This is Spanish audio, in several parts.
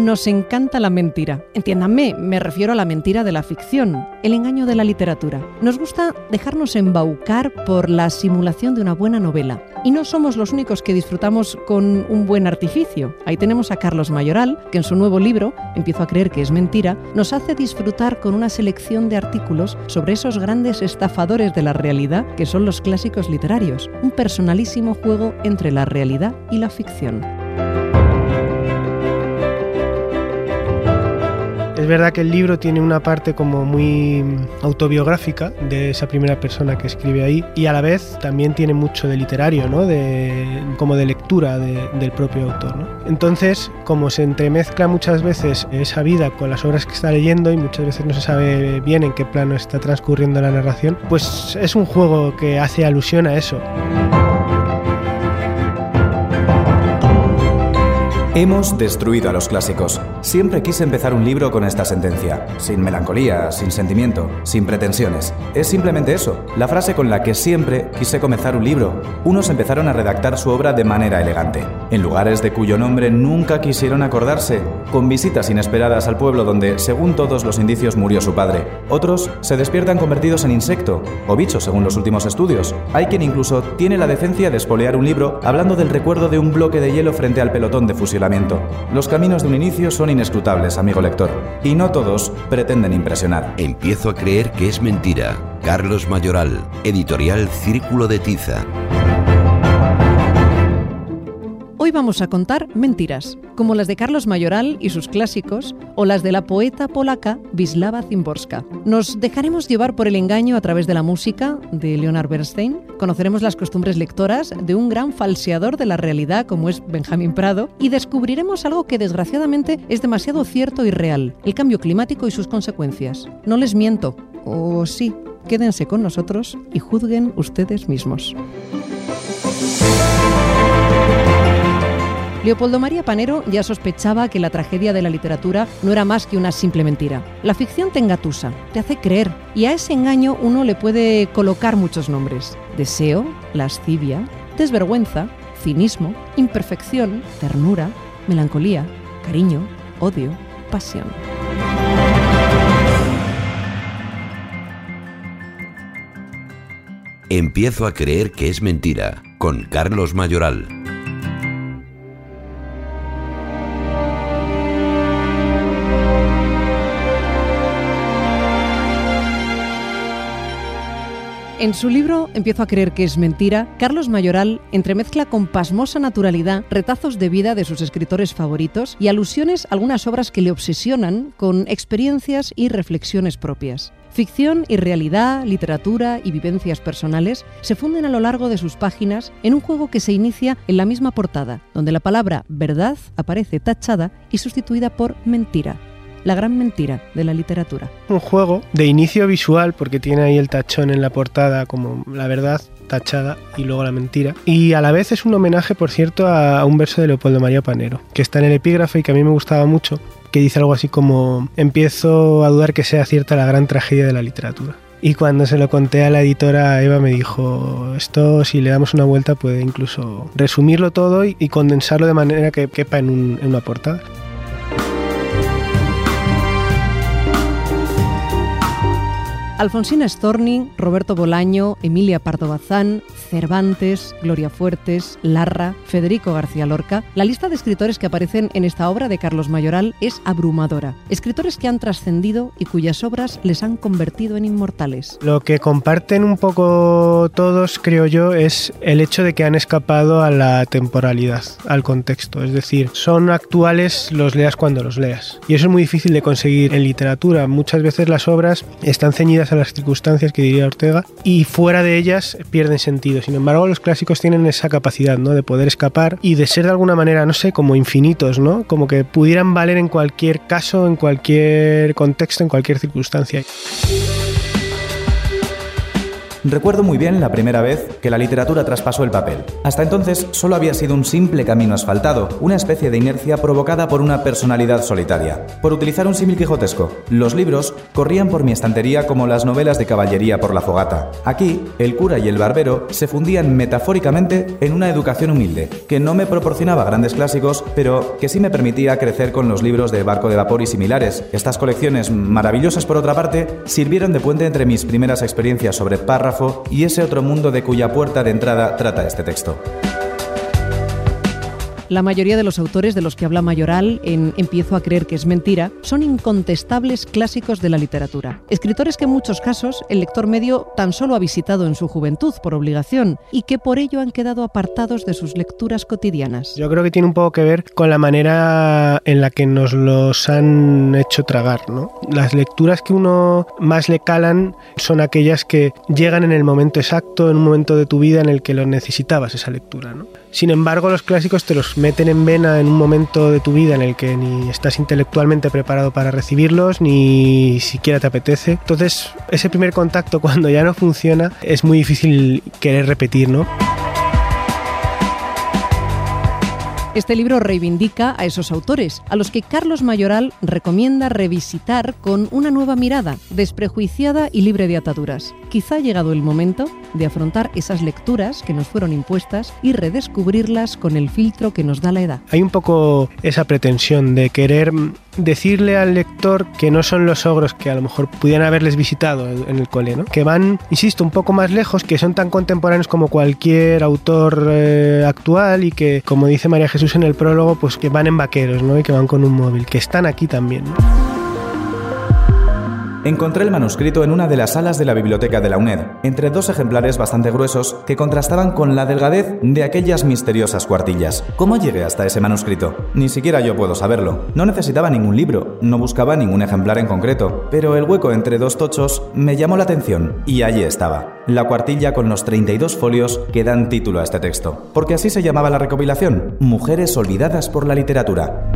Nos encanta la mentira. Entiéndanme, me refiero a la mentira de la ficción, el engaño de la literatura. Nos gusta dejarnos embaucar por la simulación de una buena novela. Y no somos los únicos que disfrutamos con un buen artificio. Ahí tenemos a Carlos Mayoral, que en su nuevo libro, Empiezo a creer que es mentira, nos hace disfrutar con una selección de artículos sobre esos grandes estafadores de la realidad que son los clásicos literarios. Un personalísimo juego entre la realidad y la ficción. Verdad que el libro tiene una parte como muy autobiográfica de esa primera persona que escribe ahí y a la vez también tiene mucho de literario, ¿no? de, como de lectura del propio autor. Entonces, como se entremezcla muchas veces esa vida con las obras que está leyendo y muchas veces no se sabe bien en qué plano está transcurriendo la narración, pues es un juego que hace alusión a eso. Hemos destruido a los clásicos. Siempre quise empezar un libro con esta sentencia, sin melancolía, sin sentimiento, sin pretensiones. Es simplemente eso, la frase con la que siempre quise comenzar un libro. Unos empezaron a redactar su obra de manera elegante, en lugares de cuyo nombre nunca quisieron acordarse, con visitas inesperadas al pueblo donde, según todos los indicios, murió su padre. Otros se despiertan convertidos en insecto, o bicho según los últimos estudios. Hay quien incluso tiene la decencia de espolear un libro hablando del recuerdo de un bloque de hielo frente al pelotón de los caminos de un inicio son inescrutables, amigo lector, y no todos pretenden impresionar. Empiezo a creer que es mentira. Carlos Mayoral, editorial Círculo de Tiza. Hoy vamos a contar mentiras, como las de Carlos Mayoral y sus clásicos, o las de la poeta polaca Wisława Szymborska. Nos dejaremos llevar por el engaño a través de la música de Leonard Bernstein, conoceremos las costumbres lectoras de un gran falseador de la realidad como es Benjamin Prado, y descubriremos algo que desgraciadamente es demasiado cierto y real, el cambio climático y sus consecuencias. No les miento, o sí, quédense con nosotros y juzguen ustedes mismos. Leopoldo María Panero ya sospechaba que la tragedia de la literatura no era más que una simple mentira. La ficción te engatusa, te hace creer, y a ese engaño uno le puede colocar muchos nombres. Deseo, lascivia, desvergüenza, cinismo, imperfección, ternura, melancolía, cariño, odio, pasión. Empiezo a creer que es mentira, con Carlos Mayoral. En su libro Empiezo a creer que es mentira, Carlos Mayoral entremezcla con pasmosa naturalidad retazos de vida de sus escritores favoritos y alusiones a algunas obras que le obsesionan con experiencias y reflexiones propias. Ficción y realidad, literatura y vivencias personales se funden a lo largo de sus páginas en un juego que se inicia en la misma portada, donde la palabra verdad aparece tachada y sustituida por mentira, la gran mentira de la literatura. Un juego de inicio visual, porque tiene ahí el tachón en la portada como la verdad tachada y luego la mentira. Y a la vez es un homenaje, por cierto, a un verso de Leopoldo María Panero, que está en el epígrafe y que a mí me gustaba mucho, que dice algo así como, empiezo a dudar que sea cierta la gran tragedia de la literatura. Y cuando se lo conté a la editora, Eva me dijo, esto si le damos una vuelta puede incluso resumirlo todo y, condensarlo de manera que quepa en, en una portada. Alfonsina Storni, Roberto Bolaño, Emilia Pardo Bazán, Cervantes, Gloria Fuertes, Larra, Federico García Lorca, la lista de escritores que aparecen en esta obra de Carlos Mayoral es abrumadora. Escritores que han trascendido y cuyas obras les han convertido en inmortales. Lo que comparten un poco todos, creo yo, es el hecho de que han escapado a la temporalidad, al contexto. Es decir, son actuales los leas cuando los leas. Y eso es muy difícil de conseguir en literatura. Muchas veces las obras están ceñidas a las circunstancias que diría Ortega y fuera de ellas pierden sentido. Sin embargo, los clásicos tienen esa capacidad, ¿no? De poder escapar y de ser de alguna manera, no sé, como infinitos, ¿no? Como que pudieran valer en cualquier caso, en cualquier contexto, en cualquier circunstancia. Recuerdo muy bien la primera vez que la literatura traspasó el papel. Hasta entonces solo había sido un simple camino asfaltado, una especie de inercia provocada por una personalidad solitaria. Por utilizar un símil quijotesco, los libros corrían por mi estantería como las novelas de caballería por la fogata. Aquí, el cura y el barbero se fundían metafóricamente en una educación humilde, que no me proporcionaba grandes clásicos, pero que sí me permitía crecer con los libros de Barco de Vapor y similares. Estas colecciones, maravillosas por otra parte, sirvieron de puente entre mis primeras experiencias sobre y ese otro mundo de cuya puerta de entrada trata este texto. La mayoría de los autores de los que habla Mayoral en Empiezo a creer que es mentira son incontestables clásicos de la literatura. Escritores que en muchos casos el lector medio tan solo ha visitado en su juventud por obligación y que por ello han quedado apartados de sus lecturas cotidianas. Yo creo que tiene un poco que ver con la manera en la que nos los han hecho tragar. ¿no? Las lecturas que uno más le calan son aquellas que llegan en el momento exacto, en un momento de tu vida en el que lo necesitabas esa lectura. ¿no? Sin embargo, los clásicos te los meten en vena en un momento de tu vida en el que ni estás intelectualmente preparado para recibirlos, ni siquiera te apetece. Entonces, ese primer contacto cuando ya no funciona es muy difícil querer repetir, ¿no? Este libro reivindica a esos autores, a los que Carlos Mayoral recomienda revisitar con una nueva mirada, desprejuiciada y libre de ataduras. Quizá ha llegado el momento de afrontar esas lecturas que nos fueron impuestas y redescubrirlas con el filtro que nos da la edad. Hay un poco esa pretensión de querer decirle al lector que no son los ogros que a lo mejor pudieran haberles visitado en el cole, ¿no? que van, insisto, un poco más lejos, que son tan contemporáneos como cualquier autor eh, actual y que, como dice María Jesús en el prólogo, pues que van en vaqueros ¿no? y que van con un móvil, que están aquí también. Encontré el manuscrito en una de las salas de la biblioteca de la UNED, entre dos ejemplares bastante gruesos que contrastaban con la delgadez de aquellas misteriosas cuartillas. ¿Cómo llegué hasta ese manuscrito? Ni siquiera yo puedo saberlo. No necesitaba ningún libro, no buscaba ningún ejemplar en concreto, pero el hueco entre dos tochos me llamó la atención y allí estaba, la cuartilla con los 32 folios que dan título a este texto, porque así se llamaba la recopilación, Mujeres olvidadas por la literatura.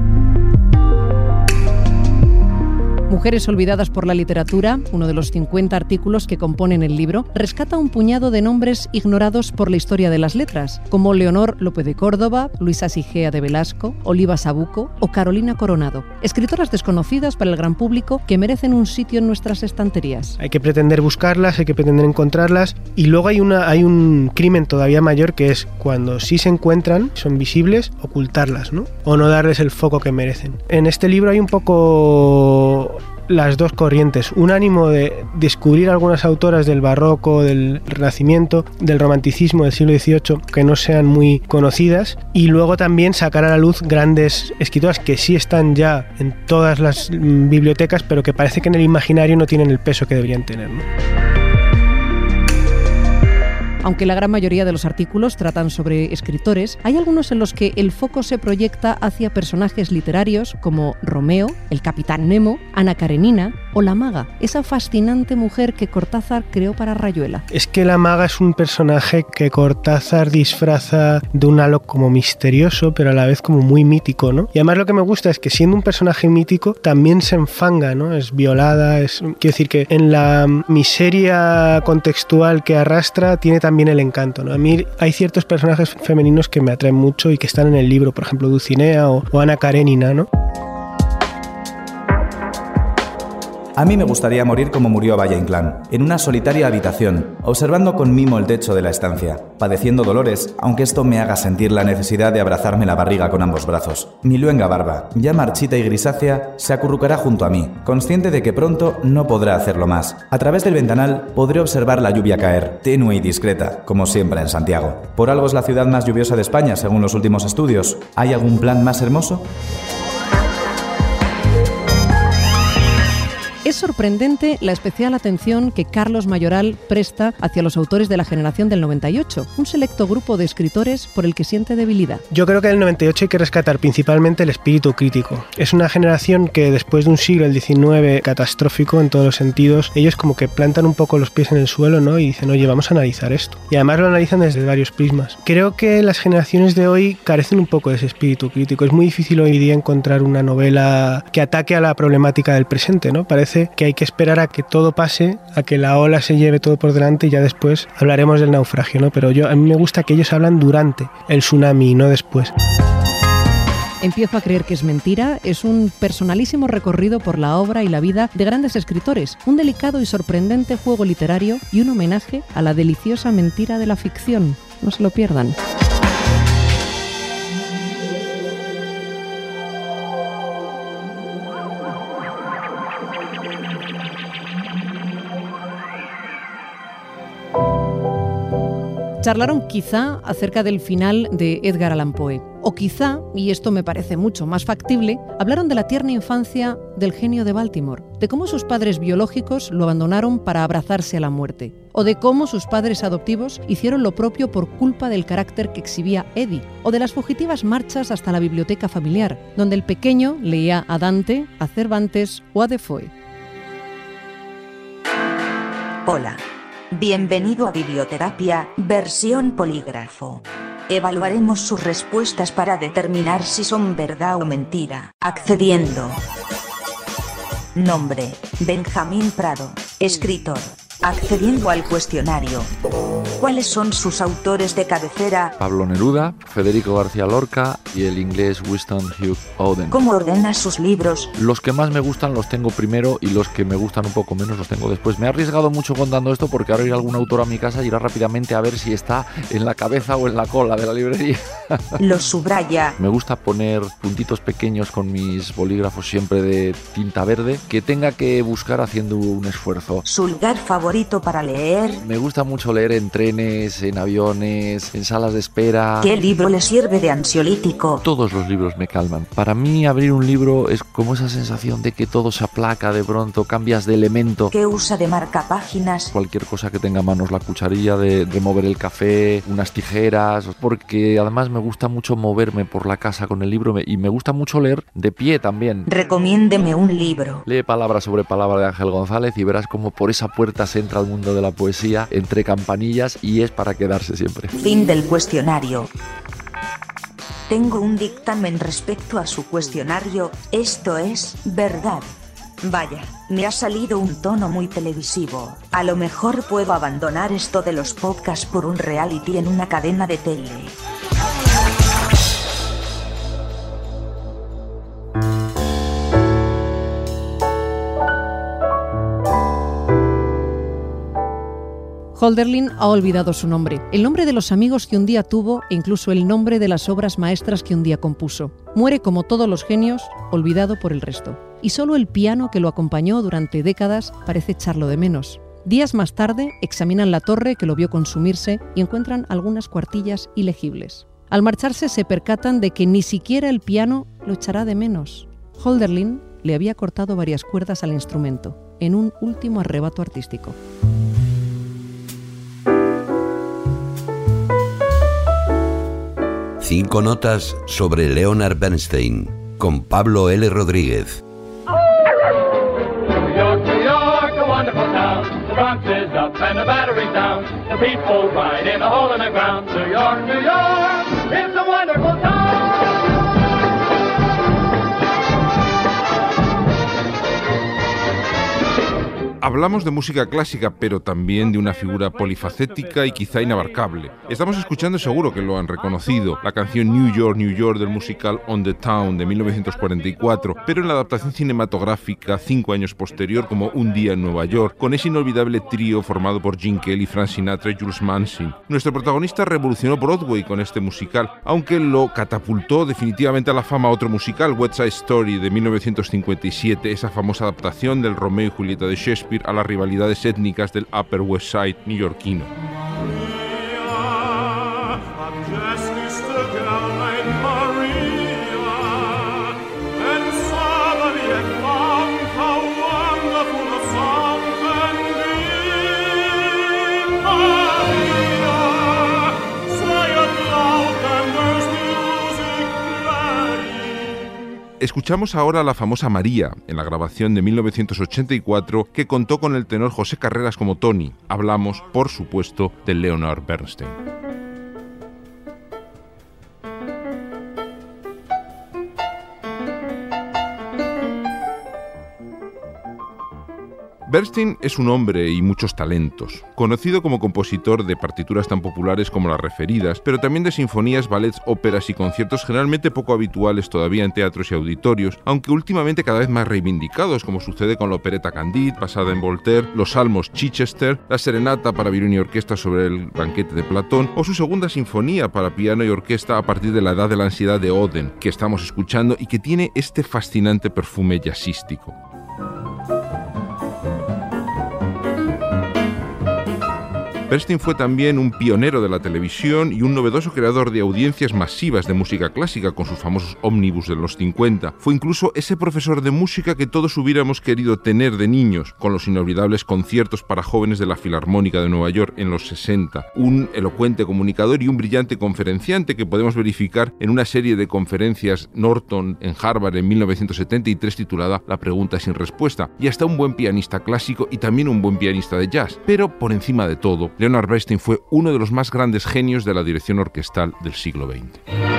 Mujeres olvidadas por la literatura, uno de los 50 artículos que componen el libro, rescata un puñado de nombres ignorados por la historia de las letras, como Leonor López de Córdoba, Luisa Sigea de Velasco, Oliva Sabuco o Carolina Coronado, escritoras desconocidas para el gran público que merecen un sitio en nuestras estanterías. Hay que pretender buscarlas, hay que pretender encontrarlas y luego hay, hay un crimen todavía mayor que es cuando sí se encuentran, son visibles, ocultarlas, ¿no? O no darles el foco que merecen. En este libro hay un poco las dos corrientes. Un ánimo de descubrir algunas autoras del barroco, del renacimiento, del romanticismo del siglo XVIII que no sean muy conocidas y luego también sacar a la luz grandes escritoras que sí están ya en todas las bibliotecas pero que parece que en el imaginario no tienen el peso que deberían tener. Aunque la gran mayoría de los artículos tratan sobre escritores, hay algunos en los que el foco se proyecta hacia personajes literarios como Romeo, el capitán Nemo, Ana Karenina o la maga, esa fascinante mujer que Cortázar creó para Rayuela. Es que la maga es un personaje que Cortázar disfraza de un halo como misterioso, pero a la vez como muy mítico, ¿no? Y además lo que me gusta es que siendo un personaje mítico también se enfanga, ¿no? Es violada, es quiero decir que en la miseria contextual que arrastra tiene también también el encanto. ¿no? A mí hay ciertos personajes femeninos que me atraen mucho y que están en el libro, por ejemplo Dulcinea o, o Ana Karenina, ¿no? A mí me gustaría morir como murió Valle Inclán, en una solitaria habitación, observando con mimo el techo de la estancia, padeciendo dolores, aunque esto me haga sentir la necesidad de abrazarme la barriga con ambos brazos. Mi luenga barba, ya marchita y grisácea, se acurrucará junto a mí, consciente de que pronto no podrá hacerlo más. A través del ventanal podré observar la lluvia caer, tenue y discreta, como siempre en Santiago. Por algo es la ciudad más lluviosa de España, según los últimos estudios. ¿Hay algún plan más hermoso? Es sorprendente la especial atención que Carlos Mayoral presta hacia los autores de la generación del 98, un selecto grupo de escritores por el que siente debilidad. Yo creo que del 98 hay que rescatar principalmente el espíritu crítico. Es una generación que después de un siglo, el 19, catastrófico en todos los sentidos, ellos como que plantan un poco los pies en el suelo ¿no? y dicen, oye, vamos a analizar esto. Y además lo analizan desde varios prismas. Creo que las generaciones de hoy carecen un poco de ese espíritu crítico. Es muy difícil hoy día encontrar una novela que ataque a la problemática del presente, ¿no? Parece que hay que esperar a que todo pase, a que la ola se lleve todo por delante y ya después hablaremos del naufragio, ¿no? Pero yo a mí me gusta que ellos hablan durante el tsunami no después. Empiezo a creer que es mentira es un personalísimo recorrido por la obra y la vida de grandes escritores, un delicado y sorprendente juego literario y un homenaje a la deliciosa mentira de la ficción. No se lo pierdan. Charlaron quizá acerca del final de Edgar Allan Poe. O quizá, y esto me parece mucho más factible, hablaron de la tierna infancia del genio de Baltimore, de cómo sus padres biológicos lo abandonaron para abrazarse a la muerte, o de cómo sus padres adoptivos hicieron lo propio por culpa del carácter que exhibía Eddie, o de las fugitivas marchas hasta la biblioteca familiar, donde el pequeño leía a Dante, a Cervantes o a Defoe. Hola. Bienvenido a Biblioterapia, versión polígrafo. Evaluaremos sus respuestas para determinar si son verdad o mentira, accediendo. Nombre, Benjamín Prado, escritor. Accediendo al cuestionario. ¿Cuáles son sus autores de cabecera? Pablo Neruda, Federico García Lorca y el inglés Winston Hugh Oden. ¿Cómo ordena sus libros? Los que más me gustan los tengo primero y los que me gustan un poco menos los tengo después. Me he arriesgado mucho contando esto porque ahora irá algún autor a mi casa y irá rápidamente a ver si está en la cabeza o en la cola de la librería. Los subraya. Me gusta poner puntitos pequeños con mis bolígrafos siempre de tinta verde que tenga que buscar haciendo un esfuerzo. Su lugar favorito para leer. Me gusta mucho leer en trenes, en aviones, en salas de espera. ¿Qué libro le sirve de ansiolítico? Todos los libros me calman. Para mí abrir un libro es como esa sensación de que todo se aplaca de pronto, cambias de elemento. ¿Qué usa de marcapáginas? Cualquier cosa que tenga a manos, la cucharilla de, de mover el café, unas tijeras, porque además me gusta mucho moverme por la casa con el libro y me gusta mucho leer de pie también. Recomiéndeme un libro. Lee palabra sobre palabra de Ángel González y verás cómo por esa puerta se entra al mundo de la poesía entre campanillas y es para quedarse siempre. Fin del cuestionario. Tengo un dictamen respecto a su cuestionario, esto es, verdad. Vaya, me ha salido un tono muy televisivo. A lo mejor puedo abandonar esto de los podcasts por un reality en una cadena de tele. Holderlin ha olvidado su nombre, el nombre de los amigos que un día tuvo e incluso el nombre de las obras maestras que un día compuso. Muere como todos los genios, olvidado por el resto. Y solo el piano que lo acompañó durante décadas parece echarlo de menos. Días más tarde examinan la torre que lo vio consumirse y encuentran algunas cuartillas ilegibles. Al marcharse se percatan de que ni siquiera el piano lo echará de menos. Holderlin le había cortado varias cuerdas al instrumento, en un último arrebato artístico. Cinco notas sobre Leonard Bernstein con Pablo L. Rodríguez. People ride in a hole in the ground. New York, New York, it's a wonderful town. Hablamos de música clásica, pero también de una figura polifacética y quizá inabarcable. Estamos escuchando, seguro que lo han reconocido, la canción New York, New York del musical On the Town de 1944, pero en la adaptación cinematográfica cinco años posterior como Un día en Nueva York, con ese inolvidable trío formado por Gene Kelly, Frank Sinatra y Jules Manson. Nuestro protagonista revolucionó Broadway con este musical, aunque lo catapultó definitivamente a la fama otro musical, West Side Story de 1957, esa famosa adaptación del Romeo y Julieta de Shakespeare a las rivalidades étnicas del Upper West Side neoyorquino. Escuchamos ahora a la famosa María, en la grabación de 1984, que contó con el tenor José Carreras como Tony. Hablamos, por supuesto, de Leonard Bernstein. Bernstein es un hombre y muchos talentos, conocido como compositor de partituras tan populares como las referidas, pero también de sinfonías, ballets, óperas y conciertos generalmente poco habituales todavía en teatros y auditorios, aunque últimamente cada vez más reivindicados, como sucede con la opereta Candide, basada en Voltaire, los salmos Chichester, la serenata para violín y orquesta sobre el banquete de Platón, o su segunda sinfonía para piano y orquesta a partir de la edad de la ansiedad de Oden, que estamos escuchando y que tiene este fascinante perfume jazzístico. Bernstein fue también un pionero de la televisión y un novedoso creador de audiencias masivas de música clásica con sus famosos ómnibus de los 50. Fue incluso ese profesor de música que todos hubiéramos querido tener de niños, con los inolvidables conciertos para jóvenes de la Filarmónica de Nueva York en los 60. Un elocuente comunicador y un brillante conferenciante que podemos verificar en una serie de conferencias Norton en Harvard en 1973 titulada La pregunta sin respuesta. Y hasta un buen pianista clásico y también un buen pianista de jazz. Pero por encima de todo, Leonard Bernstein fue uno de los más grandes genios de la dirección orquestal del siglo XX.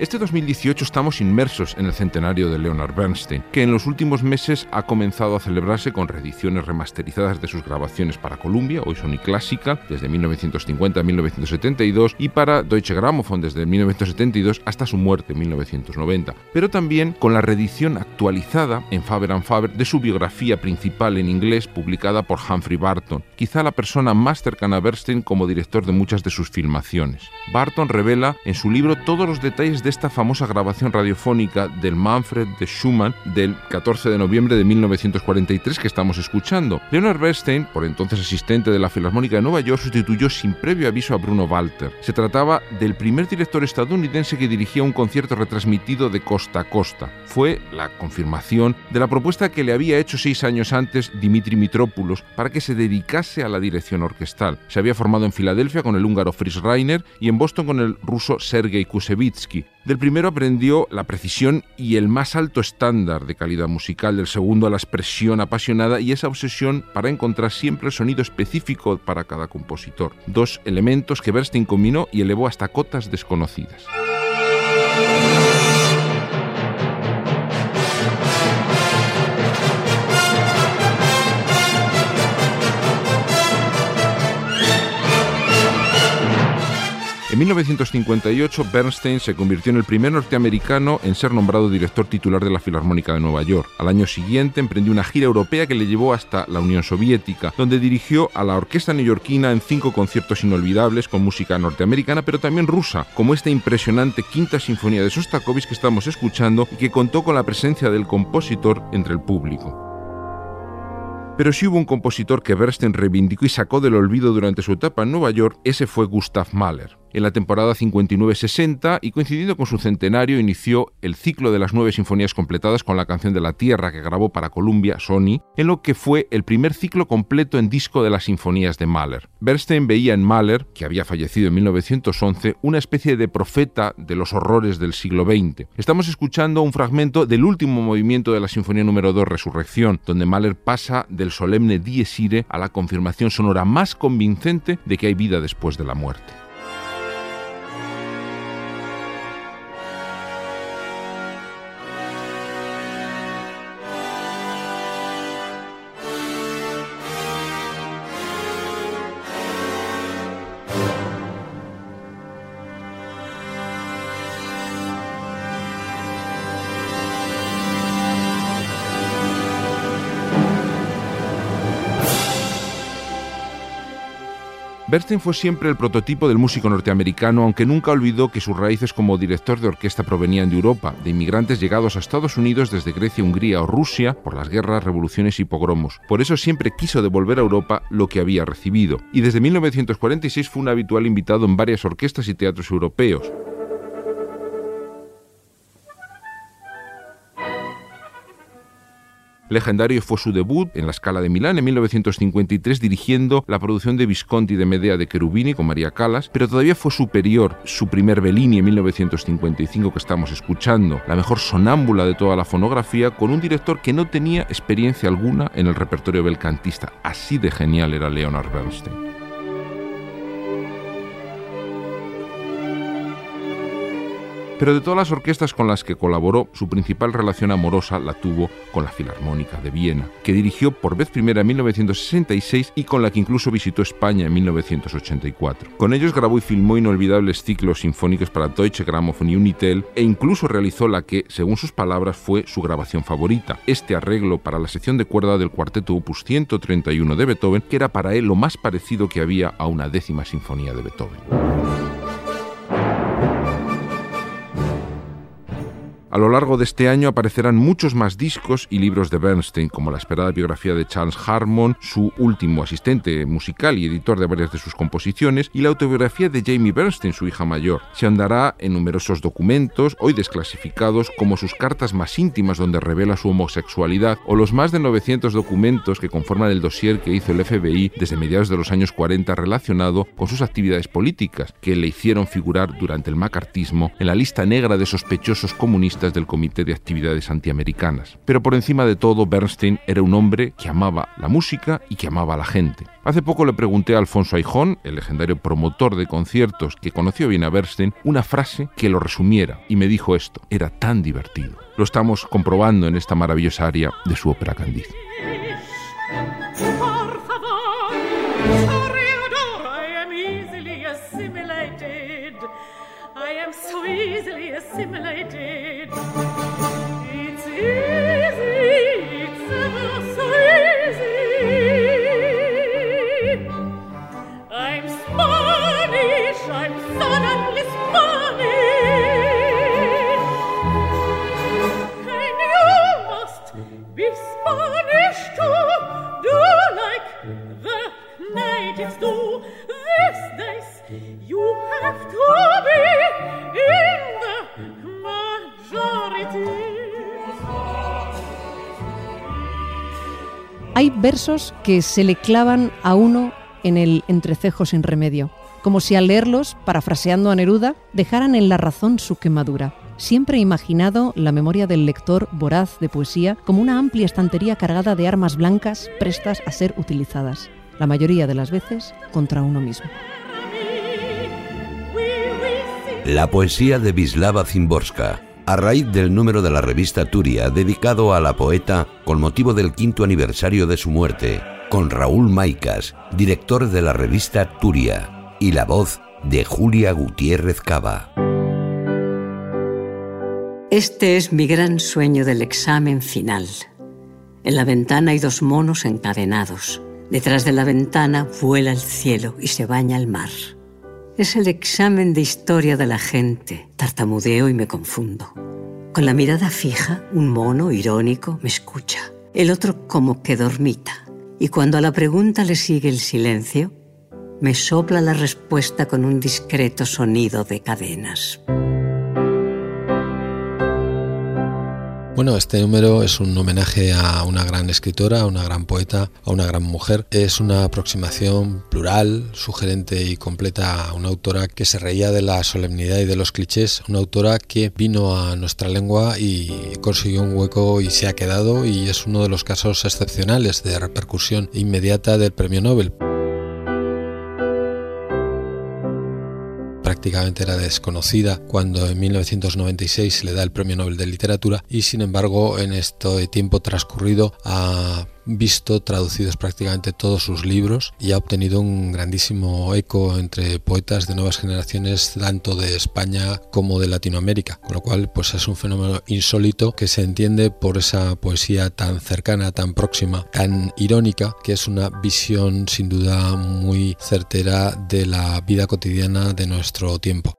Este 2018 estamos inmersos en el centenario de Leonard Bernstein, que en los últimos meses ha comenzado a celebrarse con reediciones remasterizadas de sus grabaciones para Columbia, hoy Sony Clásica, desde 1950 a 1972, y para Deutsche Grammophon desde 1972 hasta su muerte en 1990, pero también con la reedición actualizada en Faber and Faber de su biografía principal en inglés publicada por Humphrey Barton, quizá la persona más cercana a Bernstein como director de muchas de sus filmaciones. Barton revela en su libro todos los detalles de esta famosa grabación radiofónica del Manfred de Schumann del 14 de noviembre de 1943 que estamos escuchando. Leonard Bernstein, por entonces asistente de la Filarmónica de Nueva York, sustituyó sin previo aviso a Bruno Walter. Se trataba del primer director estadounidense que dirigía un concierto retransmitido de costa a costa. Fue la confirmación de la propuesta que le había hecho seis años antes Dimitri Mitropoulos para que se dedicase a la dirección orquestal. Se había formado en Filadelfia con el húngaro Fritz Reiner y en Boston con el ruso Sergei Kusevitsky. Del primero aprendió la precisión y el más alto estándar de calidad musical, del segundo la expresión apasionada y esa obsesión para encontrar siempre el sonido específico para cada compositor. Dos elementos que Bernstein combinó y elevó hasta cotas desconocidas. En 1958, Bernstein se convirtió en el primer norteamericano en ser nombrado director titular de la Filarmónica de Nueva York. Al año siguiente emprendió una gira europea que le llevó hasta la Unión Soviética, donde dirigió a la orquesta neoyorquina en cinco conciertos inolvidables con música norteamericana, pero también rusa, como esta impresionante quinta sinfonía de Sostakovich que estamos escuchando y que contó con la presencia del compositor entre el público. Pero si hubo un compositor que Bernstein reivindicó y sacó del olvido durante su etapa en Nueva York, ese fue Gustav Mahler. En la temporada 59-60 y coincidiendo con su centenario inició el ciclo de las nueve sinfonías completadas con la canción de la Tierra que grabó para Columbia, Sony, en lo que fue el primer ciclo completo en disco de las sinfonías de Mahler. Bernstein veía en Mahler, que había fallecido en 1911, una especie de profeta de los horrores del siglo XX. Estamos escuchando un fragmento del último movimiento de la Sinfonía número 2, Resurrección, donde Mahler pasa del solemne Dies Irae a la confirmación sonora más convincente de que hay vida después de la muerte. Bernstein fue siempre el prototipo del músico norteamericano, aunque nunca olvidó que sus raíces como director de orquesta provenían de Europa, de inmigrantes llegados a Estados Unidos desde Grecia, Hungría o Rusia por las guerras, revoluciones y pogromos. Por eso siempre quiso devolver a Europa lo que había recibido, y desde 1946 fue un habitual invitado en varias orquestas y teatros europeos. Legendario fue su debut en la Scala de Milán en 1953 dirigiendo la producción de Visconti de Medea de Cherubini con María Callas, pero todavía fue superior su primer Bellini en 1955 que estamos escuchando, la mejor sonámbula de toda la fonografía con un director que no tenía experiencia alguna en el repertorio belcantista. Así de genial era Leonard Bernstein. Pero de todas las orquestas con las que colaboró, su principal relación amorosa la tuvo con la Filarmónica de Viena, que dirigió por vez primera en 1966 y con la que incluso visitó España en 1984. Con ellos grabó y filmó inolvidables ciclos sinfónicos para Deutsche Grammophon y Unitel e incluso realizó la que, según sus palabras, fue su grabación favorita, este arreglo para la sección de cuerda del cuarteto opus 131 de Beethoven, que era para él lo más parecido que había a una décima sinfonía de Beethoven. A lo largo de este año aparecerán muchos más discos y libros de Bernstein, como la esperada biografía de Charles Harmon, su último asistente musical y editor de varias de sus composiciones, y la autobiografía de Jamie Bernstein, su hija mayor. Se andará en numerosos documentos, hoy desclasificados, como sus cartas más íntimas donde revela su homosexualidad, o los más de 900 documentos que conforman el dossier que hizo el FBI desde mediados de los años 40 relacionado con sus actividades políticas, que le hicieron figurar durante el macartismo en la lista negra de sospechosos comunistas del Comité de Actividades Antiamericanas. Pero por encima de todo, Bernstein era un hombre que amaba la música y que amaba a la gente. Hace poco le pregunté a Alfonso Aijón, el legendario promotor de conciertos que conoció bien a Bernstein, una frase que lo resumiera y me dijo esto, era tan divertido. Lo estamos comprobando en esta maravillosa área de su ópera Candide. Hay versos que se le clavan a uno en el entrecejo sin remedio, como si al leerlos, parafraseando a Neruda, dejaran en la razón su quemadura. Siempre he imaginado la memoria del lector voraz de poesía como una amplia estantería cargada de armas blancas prestas a ser utilizadas, la mayoría de las veces contra uno mismo. La poesía de Vislava Zimborska a raíz del número de la revista Turia dedicado a la poeta con motivo del quinto aniversario de su muerte, con Raúl Maicas, director de la revista Turia, y la voz de Julia Gutiérrez Cava. Este es mi gran sueño del examen final. En la ventana hay dos monos encadenados. Detrás de la ventana vuela el cielo y se baña el mar. Es el examen de historia de la gente. Tartamudeo y me confundo. Con la mirada fija, un mono irónico me escucha. El otro como que dormita. Y cuando a la pregunta le sigue el silencio, me sopla la respuesta con un discreto sonido de cadenas. Bueno, este número es un homenaje a una gran escritora, a una gran poeta, a una gran mujer. Es una aproximación plural, sugerente y completa a una autora que se reía de la solemnidad y de los clichés, una autora que vino a nuestra lengua y consiguió un hueco y se ha quedado y es uno de los casos excepcionales de repercusión inmediata del premio Nobel. Prácticamente era desconocida cuando en 1996 se le da el Premio Nobel de Literatura y sin embargo en este tiempo transcurrido ha visto traducidos prácticamente todos sus libros y ha obtenido un grandísimo eco entre poetas de nuevas generaciones tanto de España como de Latinoamérica, con lo cual pues es un fenómeno insólito que se entiende por esa poesía tan cercana, tan próxima, tan irónica, que es una visión sin duda muy certera de la vida cotidiana de nuestro tiempo.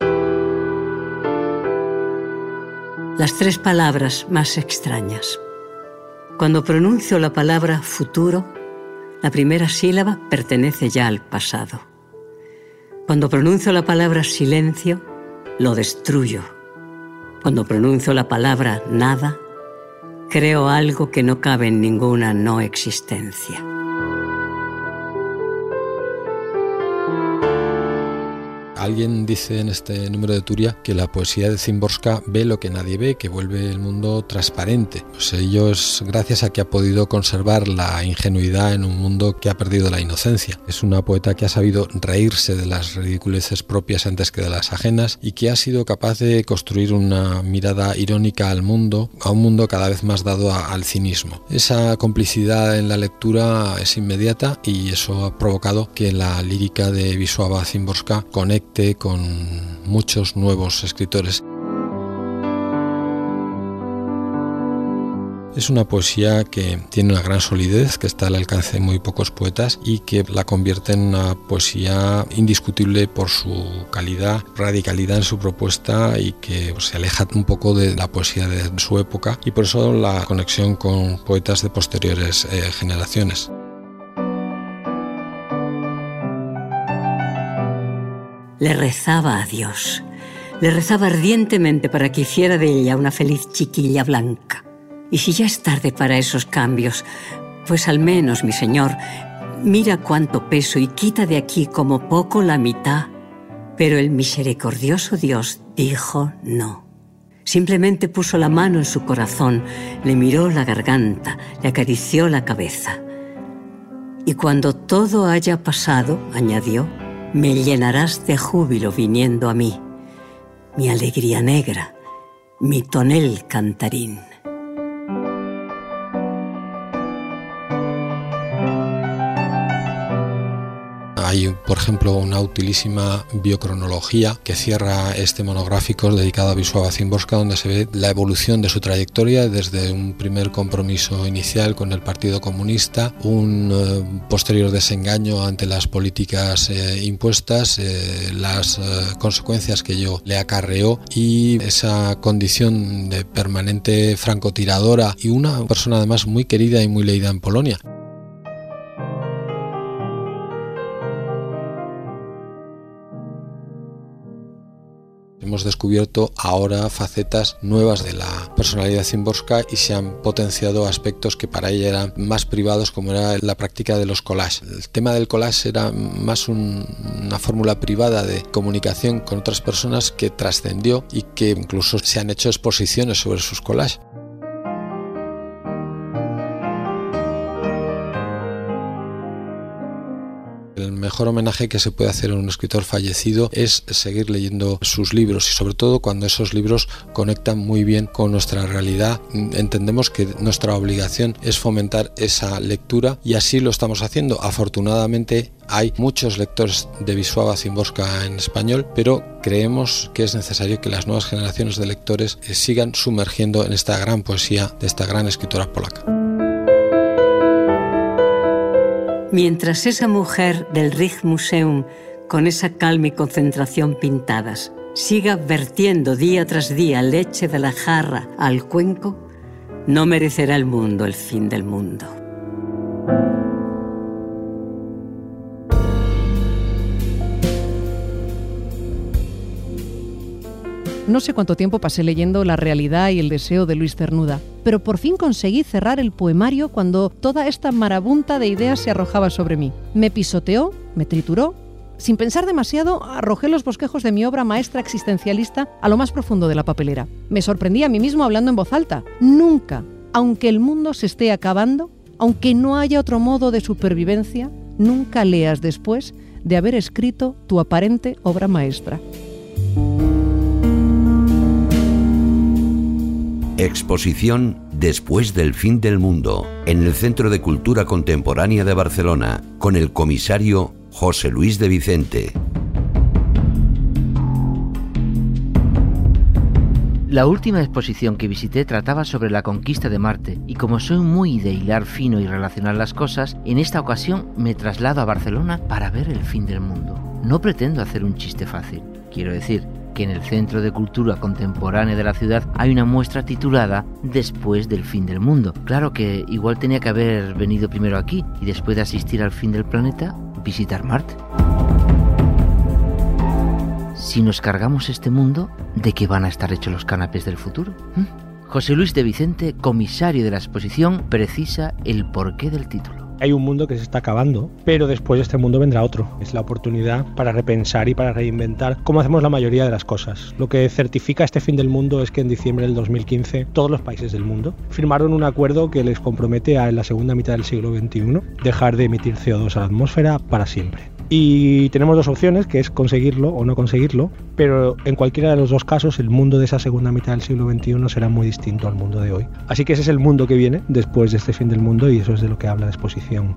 Las tres palabras más extrañas cuando pronuncio la palabra futuro, la primera sílaba pertenece ya al pasado. Cuando pronuncio la palabra silencio, lo destruyo. Cuando pronuncio la palabra nada, creo algo que no cabe en ninguna no existencia. Alguien dice en este número de Turia que la poesía de Zimborska ve lo que nadie ve, que vuelve el mundo transparente. Pues ello es gracias a que ha podido conservar la ingenuidad en un mundo que ha perdido la inocencia. Es una poeta que ha sabido reírse de las ridiculeces propias antes que de las ajenas y que ha sido capaz de construir una mirada irónica al mundo, a un mundo cada vez más dado al cinismo. Esa complicidad en la lectura es inmediata y eso ha provocado que la lírica de Wisława Zimborska conecte con muchos nuevos escritores. Es una poesía que tiene una gran solidez, que está al alcance de muy pocos poetas y que la convierte en una poesía indiscutible por su calidad, radicalidad en su propuesta y que se aleja un poco de la poesía de su época y por eso la conexión con poetas de posteriores eh, generaciones. Le rezaba a Dios. Le rezaba ardientemente para que hiciera de ella una feliz chiquilla blanca. Y si ya es tarde para esos cambios, pues al menos, mi Señor, mira cuánto peso y quita de aquí como poco la mitad. Pero el misericordioso Dios dijo no. Simplemente puso la mano en su corazón, le miró la garganta, le acarició la cabeza. Y cuando todo haya pasado, añadió, me llenarás de júbilo viniendo a mí, mi alegría negra, mi tonel cantarín. Hay, por ejemplo, una utilísima biocronología que cierra este monográfico dedicado a Wisława Zimborska, donde se ve la evolución de su trayectoria desde un primer compromiso inicial con el Partido Comunista, un eh, posterior desengaño ante las políticas eh, impuestas, eh, las consecuencias que ello le acarreó y esa condición de permanente francotiradora y una persona además muy querida y muy leída en Polonia. Hemos descubierto ahora facetas nuevas de la personalidad Zimborska y se han potenciado aspectos que para ella eran más privados como era la práctica de los collages. El tema del collage era más una fórmula privada de comunicación con otras personas que trascendió y que incluso se han hecho exposiciones sobre sus collages. Mejor homenaje que se puede hacer a un escritor fallecido es seguir leyendo sus libros y sobre todo cuando esos libros conectan muy bien con nuestra realidad. Entendemos que nuestra obligación es fomentar esa lectura y así lo estamos haciendo. Afortunadamente hay muchos lectores de Wisława Zimborska en español, pero creemos que es necesario que las nuevas generaciones de lectores sigan sumergiendo en esta gran poesía de esta gran escritora polaca. Mientras esa mujer del Rijksmuseum, con esa calma y concentración pintadas, siga vertiendo día tras día leche de la jarra al cuenco, no merecerá el mundo el fin del mundo. No sé cuánto tiempo pasé leyendo La realidad y el deseo de Luis Cernuda, pero por fin conseguí cerrar el poemario cuando toda esta marabunta de ideas se arrojaba sobre mí. Me pisoteó, me trituró. Sin pensar demasiado, arrojé los bosquejos de mi obra maestra existencialista a lo más profundo de la papelera. Me sorprendí a mí mismo hablando en voz alta. Nunca, aunque el mundo se esté acabando, aunque no haya otro modo de supervivencia, nunca leas después de haber escrito tu aparente obra maestra. Exposición Después del fin del mundo, en el Centro de Cultura Contemporánea de Barcelona, con el comisario José Luis de Vicente. La última exposición que visité trataba sobre la conquista de Marte y como soy muy de hilar fino y relacionar las cosas, en esta ocasión me traslado a Barcelona para ver el fin del mundo. No pretendo hacer un chiste fácil, quiero decir, que en el Centro de Cultura Contemporánea de la ciudad hay una muestra titulada Después del fin del mundo. Claro que igual tenía que haber venido primero aquí y después de asistir al fin del planeta, visitar Marte. Si nos cargamos este mundo, ¿de qué van a estar hechos los canapés del futuro? ¿Mm? José Luis de Vicente, comisario de la exposición, precisa el porqué del título. Hay un mundo que se está acabando, pero después de este mundo vendrá otro. Es la oportunidad para repensar y para reinventar cómo hacemos la mayoría de las cosas. Lo que certifica este fin del mundo es que en diciembre del 2015 todos los países del mundo firmaron un acuerdo que les compromete a en la segunda mitad del siglo XXI dejar de emitir CO2 a la atmósfera para siempre. Y tenemos dos opciones, que es conseguirlo o no conseguirlo, pero en cualquiera de los dos casos el mundo de esa segunda mitad del siglo XXI será muy distinto al mundo de hoy. Así que ese es el mundo que viene después de este fin del mundo y eso es de lo que habla la exposición.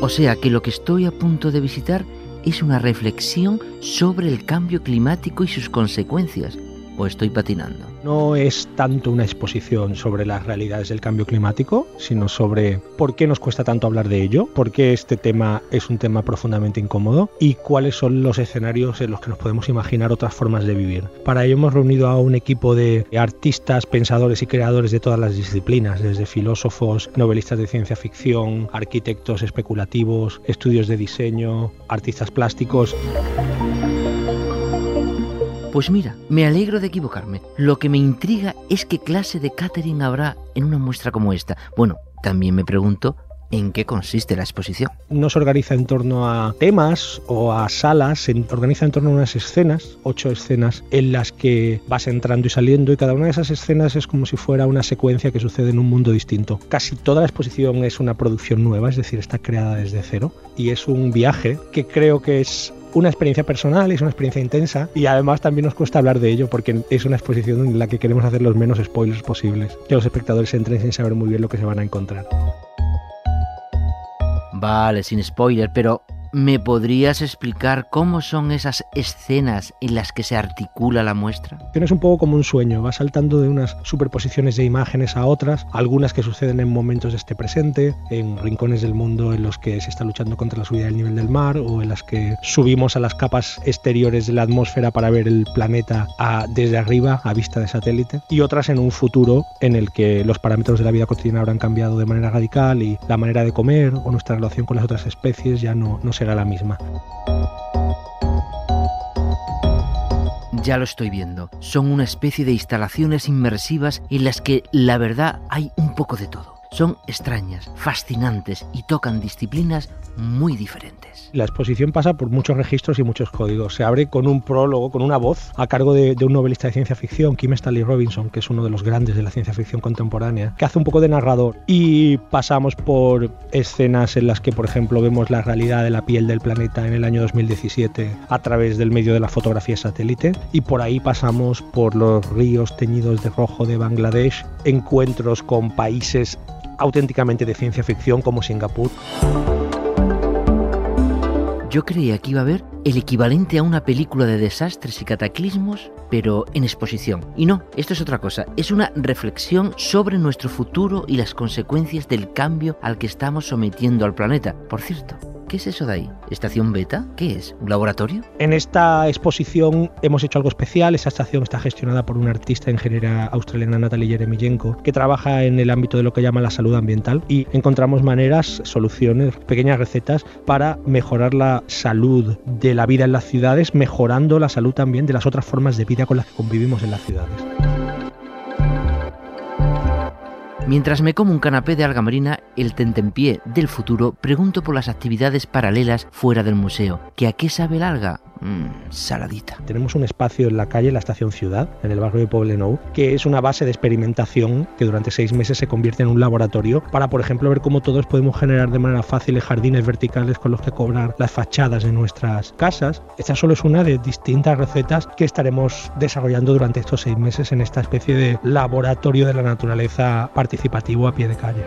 O sea que lo que estoy a punto de visitar es una reflexión sobre el cambio climático y sus consecuencias. ¿O estoy patinando? No es tanto una exposición sobre las realidades del cambio climático, sino sobre por qué nos cuesta tanto hablar de ello, por qué este tema es un tema profundamente incómodo y cuáles son los escenarios en los que nos podemos imaginar otras formas de vivir. Para ello hemos reunido a un equipo de artistas, pensadores y creadores de todas las disciplinas, desde filósofos, novelistas de ciencia ficción, arquitectos especulativos, estudios de diseño, artistas plásticos. Pues mira, me alegro de equivocarme. Lo que me intriga es qué clase de catering habrá en una muestra como esta. Bueno, también me pregunto en qué consiste la exposición. No se organiza en torno a temas o a salas, se organiza en torno a unas escenas, ocho escenas en las que vas entrando y saliendo y cada una de esas escenas es como si fuera una secuencia que sucede en un mundo distinto. Casi toda la exposición es una producción nueva, es decir, está creada desde cero y es un viaje que creo que es una experiencia personal, es una experiencia intensa y además también nos cuesta hablar de ello porque es una exposición en la que queremos hacer los menos spoilers posibles, que los espectadores entren sin saber muy bien lo que se van a encontrar. Vale, sin spoiler, pero ¿me podrías explicar cómo son esas escenas en las que se articula la muestra? Tienes un poco como un sueño, vas saltando de unas superposiciones de imágenes a otras, algunas que suceden en momentos de este presente, en rincones del mundo en los que se está luchando contra la subida del nivel del mar o en las que subimos a las capas exteriores de la atmósfera para ver el planeta a- desde arriba a vista de satélite, y otras en un futuro en el que los parámetros de la vida cotidiana habrán cambiado de manera radical y la manera de comer o nuestra relación con las otras especies ya no, no será la misma. Ya lo estoy viendo. Son una especie de instalaciones inmersivas en las que la verdad hay un poco de todo. Son extrañas, fascinantes y tocan disciplinas muy diferentes. La exposición pasa por muchos registros y muchos códigos. Se abre con un prólogo, con una voz, a cargo de, un novelista de ciencia ficción, Kim Stanley Robinson, que es uno de los grandes de la ciencia ficción contemporánea, que hace un poco de narrador. Y pasamos por escenas en las que, por ejemplo, vemos la realidad de la piel del planeta en el año 2017 a través del medio de la fotografía satélite. Y por ahí pasamos por los ríos teñidos de rojo de Bangladesh, encuentros con países auténticamente de ciencia ficción como Singapur. Yo creía que iba a haber el equivalente a una película de desastres y cataclismos, pero en exposición. Y no, esto es otra cosa. Es una reflexión sobre nuestro futuro y las consecuencias del cambio al que estamos sometiendo al planeta. Por cierto, ¿qué es eso de ahí? ¿Estación beta? ¿Qué es? ¿Un laboratorio? En esta exposición hemos hecho algo especial. Esta estación está gestionada por una artista ingeniera australiana, Natalie Jeremellenko, que trabaja en el ámbito de lo que llama la salud ambiental y encontramos maneras, soluciones, pequeñas recetas para mejorar la salud de la vida en las ciudades, mejorando la salud también de las otras formas de vida con las que convivimos en las ciudades. Mientras me como un canapé de alga marina, el tentempié del futuro, pregunto por las actividades paralelas fuera del museo. ¿Que a qué sabe el alga? Mmm, saladita. Tenemos un espacio en la calle, la estación Ciudad, en el barrio de Poblenou, que es una base de experimentación que durante seis meses se convierte en un laboratorio para, por ejemplo, ver cómo todos podemos generar de manera fácil jardines verticales con los que cobrar las fachadas de nuestras casas. Esta solo es una de distintas recetas que estaremos desarrollando durante estos seis meses en esta especie de laboratorio de la naturaleza participativo a pie de calle.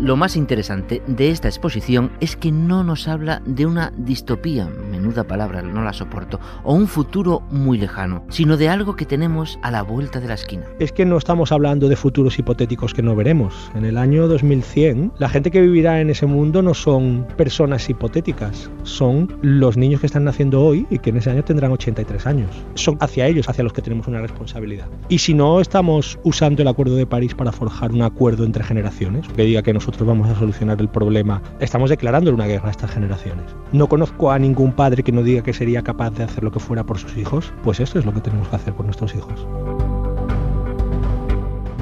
Lo más interesante de esta exposición es que no nos habla de una distopía, menuda palabra, no la soporto, o un futuro muy lejano, sino de algo que tenemos a la vuelta de la esquina. Es que no estamos hablando de futuros hipotéticos que no veremos. En el año 2100, la gente que vivirá en ese mundo no son personas hipotéticas, son los niños que están naciendo hoy y que en ese año tendrán 83 años. Son hacia ellos, hacia los que tenemos una responsabilidad. Y si no estamos usando el Acuerdo de París para forjar un acuerdo entre generaciones, que diga que nosotros vamos a solucionar el problema, estamos declarando una guerra a estas generaciones. No conozco a ningún padre que no diga que sería capaz de hacer lo que fuera por sus hijos, pues esto es lo que tenemos que hacer por nuestros hijos.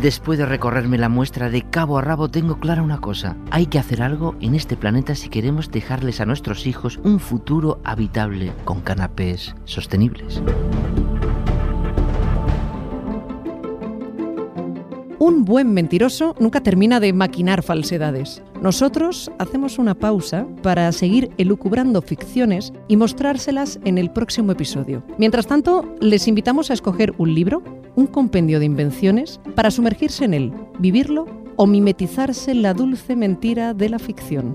Después de recorrerme la muestra de cabo a rabo, tengo clara una cosa. Hay que hacer algo en este planeta si queremos dejarles a nuestros hijos un futuro habitable con canapés sostenibles. Un buen mentiroso nunca termina de maquinar falsedades. Nosotros hacemos una pausa para seguir elucubrando ficciones y mostrárselas en el próximo episodio. Mientras tanto, les invitamos a escoger un libro, un compendio de invenciones, para sumergirse en él, vivirlo o mimetizarse la dulce mentira de la ficción.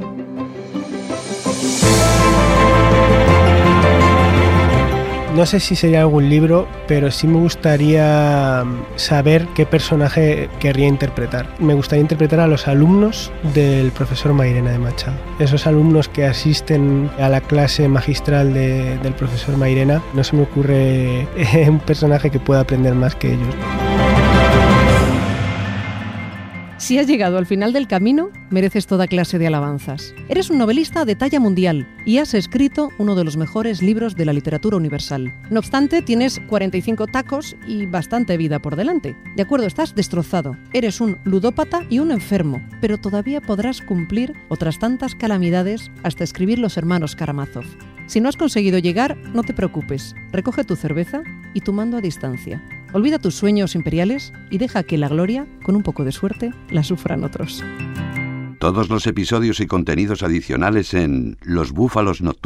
No sé si sería algún libro, pero sí me gustaría saber qué personaje querría interpretar. Me gustaría interpretar a los alumnos del profesor Mairena de Machado. Esos alumnos que asisten a la clase magistral de- del profesor Mairena, no se me ocurre un personaje que pueda aprender más que ellos. Si has llegado al final del camino, mereces toda clase de alabanzas. Eres un novelista de talla mundial y has escrito uno de los mejores libros de la literatura universal. No obstante, tienes 45 tacos y bastante vida por delante. De acuerdo, estás destrozado. Eres un ludópata y un enfermo, pero todavía podrás cumplir otras tantas calamidades hasta escribir Los Hermanos Karamazov. Si no has conseguido llegar, no te preocupes. Recoge tu cerveza y tu mando a distancia. Olvida tus sueños imperiales y deja que la gloria, con un poco de suerte, la sufran otros. Todos los episodios y contenidos adicionales en Los Búfalos Nocturnos